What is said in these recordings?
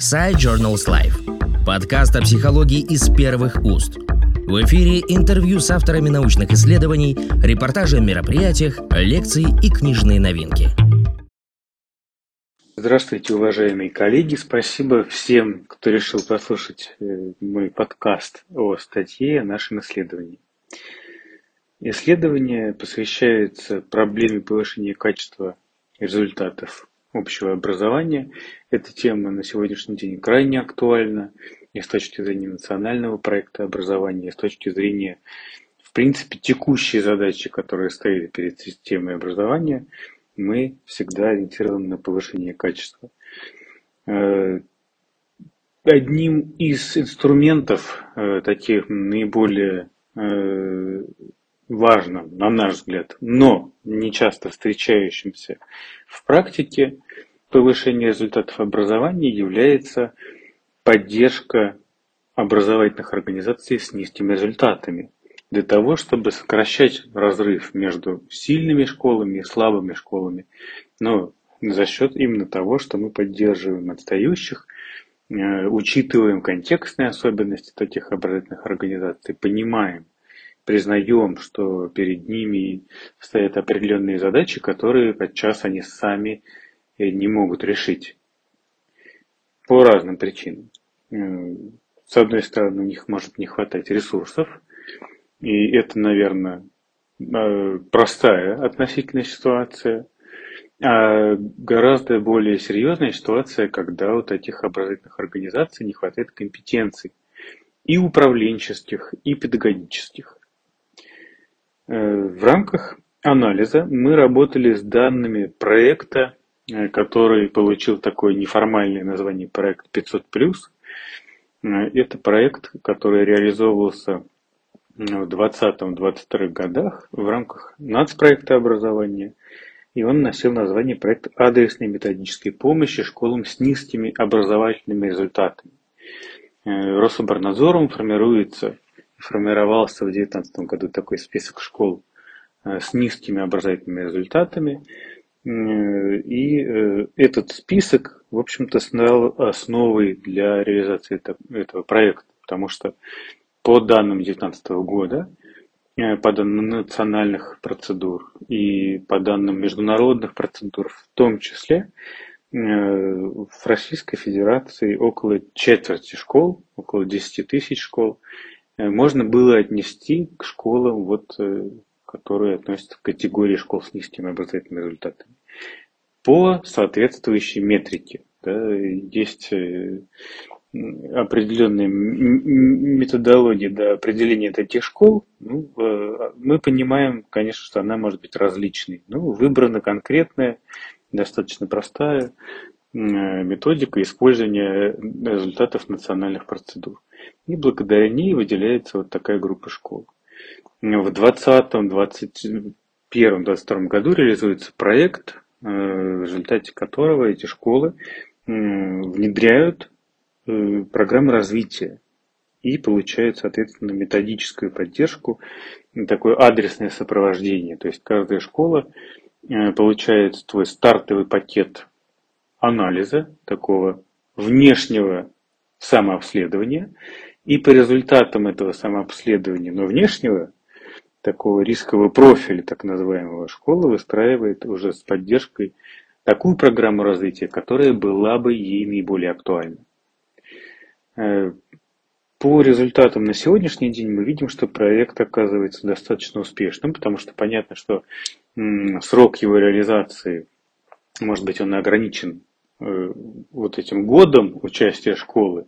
Side Journals Life. Подкаст о психологии из первых уст. В эфире интервью с авторами научных исследований, репортажи о мероприятиях, лекции и книжные новинки. Здравствуйте, уважаемые коллеги. Спасибо всем, кто решил послушать э, мой подкаст о статье о нашем исследовании. Исследование посвящается проблеме повышения качества результатов общего образования. Эта тема на сегодняшний день крайне актуальна и с точки зрения национального проекта образования, и с точки зрения, в принципе, текущей задачи, которая стоит перед системой образования, мы всегда ориентированы на повышение качества. Э, одним из инструментов э, таких наиболее э, важным, на наш взгляд, но не часто встречающимся в практике повышения результатов образования является поддержка образовательных организаций с низкими результатами. Для того, чтобы сокращать разрыв между сильными школами и слабыми школами, но за счет именно того, что мы поддерживаем отстающих, э, учитываем контекстные особенности таких образовательных организаций, понимаем, признаем, что перед ними стоят определенные задачи, которые подчас они сами э, не могут решить по разным причинам. С одной стороны, у них может не хватать ресурсов, и это, наверное, э, простая относительная ситуация. А гораздо более серьезная ситуация, когда у таких образовательных организаций не хватает компетенций и управленческих, и педагогических. Э, в рамках анализа мы работали с данными проекта, э, который получил такое неформальное название проект 500+. Э, это проект, который реализовывался в 2020-2022 годах в рамках нацпроекта образования. И он носил название проект адресной методической помощи школам с низкими образовательными результатами. Рособорнадзором формируется формировался в 2019 году такой список школ э, с низкими образовательными результатами. И э, этот список, в общем-то, стал основой для реализации этого проекта, потому что по данным 2019 года, э, по данным национальных процедур и по данным международных процедур в том числе, в Российской Федерации около четверти школ, около 10 тысяч школ Э, можно было отнести к школам, вот, э, которые относятся к категории школ с низкими образовательными результатами. По соответствующей метрике. Да, есть э, определенная методология до определения таких школ, ну, мы понимаем, конечно, что она может быть различной. Ну, выбрана конкретная, достаточно простая методика использования результатов национальных процедур. И благодаря ней выделяется вот такая группа школ. В 2020, 2021, 2022 году реализуется проект, э, в результате которого эти школы внедряют э, программы развития и получают, соответственно, методическую поддержку, такое адресное сопровождение. То есть каждая школа э, получает твой стартовый пакет анализа, такого внешнего самообследования, и по результатам этого самообследования, но внешнего, такого рискового профиля, так называемого, школа выстраивает уже с поддержкой такую программу развития, которая была бы ей наиболее актуальна. Э, по результатам на сегодняшний день мы видим, что проект оказывается достаточно успешным, потому что понятно, что срок его реализации, может быть, он ограничен вот этим годом участия школы,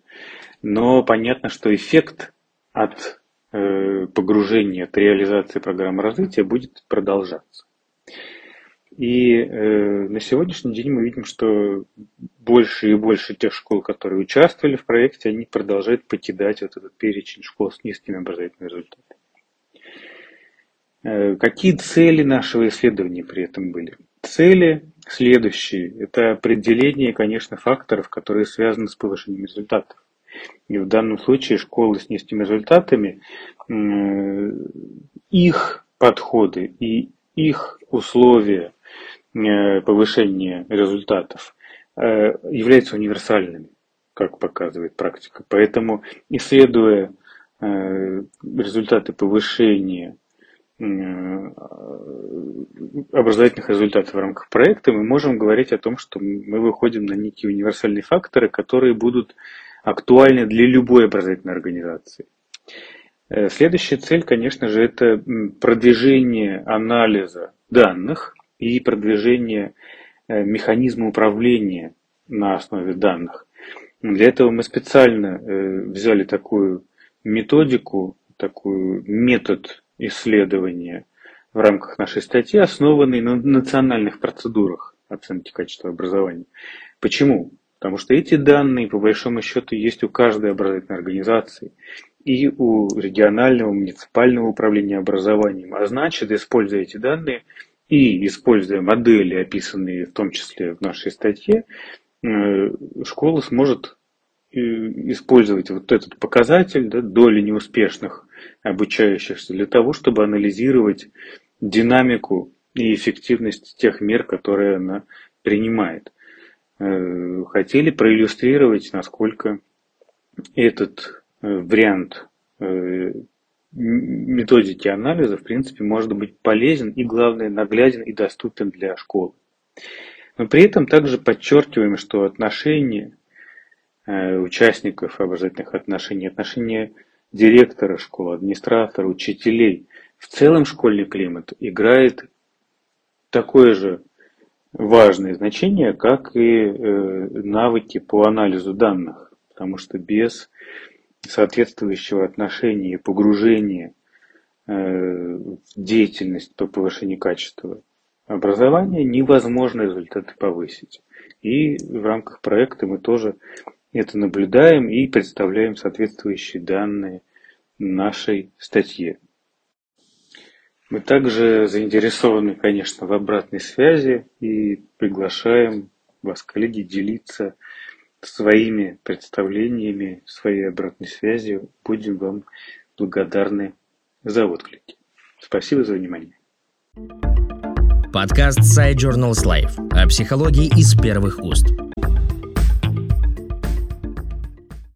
но понятно, что эффект от э, погружения, от реализации программы развития будет продолжаться. И э, на сегодняшний день мы видим, что больше и больше тех школ, которые участвовали в проекте, они продолжают покидать вот этот перечень школ с низкими образовательными результатами. Э, какие цели нашего исследования при этом были? Цели следующие. Это определение, конечно, факторов, которые связаны с повышением результатов. И в данном случае школы с низкими результатами, их подходы и их условия э, повышения результатов э, являются универсальными. как показывает практика. Поэтому, исследуя э, результаты повышения образовательных результатов в рамках проекта, мы можем говорить о том, что мы выходим на некие универсальные факторы, которые будут актуальны для любой образовательной организации. Э, следующая цель, конечно же, это продвижение анализа данных и продвижение механизма управления на основе данных. Для этого мы специально э, взяли такую методику, такой метод исследования в рамках нашей статьи, основанный на национальных процедурах оценки качества образования. Почему? Потому что эти данные, по большому счету, есть у каждой образовательной организации и у регионального, муниципального управления образованием. А значит, используя эти данные и используя модели, описанные в том числе в нашей статье, Э, школа сможет использовать вот этот показатель да, доли неуспешных обучающихся для того, чтобы анализировать динамику и эффективность тех мер, которые она принимает. Э, хотели проиллюстрировать, насколько этот вариант методики анализа, в принципе, может быть полезен и, главное, нагляден и доступен для школы. Но при этом также подчеркиваем, что отношения э, участников образовательных отношений, отношения директора школы, администратора, учителей, в целом школьный климат играет такое же важное значение, как и э, навыки по анализу данных, потому что без соответствующего отношения и погружения э, в деятельность по повышению качества образования невозможно результаты повысить. И в рамках проекта мы тоже это наблюдаем и представляем соответствующие данные нашей статье. Мы также заинтересованы, конечно, в обратной связи и приглашаем вас, коллеги, делиться своими представлениями, своей обратной связью. Будем вам благодарны за отклики. Спасибо за внимание. Подкаст Side Journals Life о психологии из первых уст.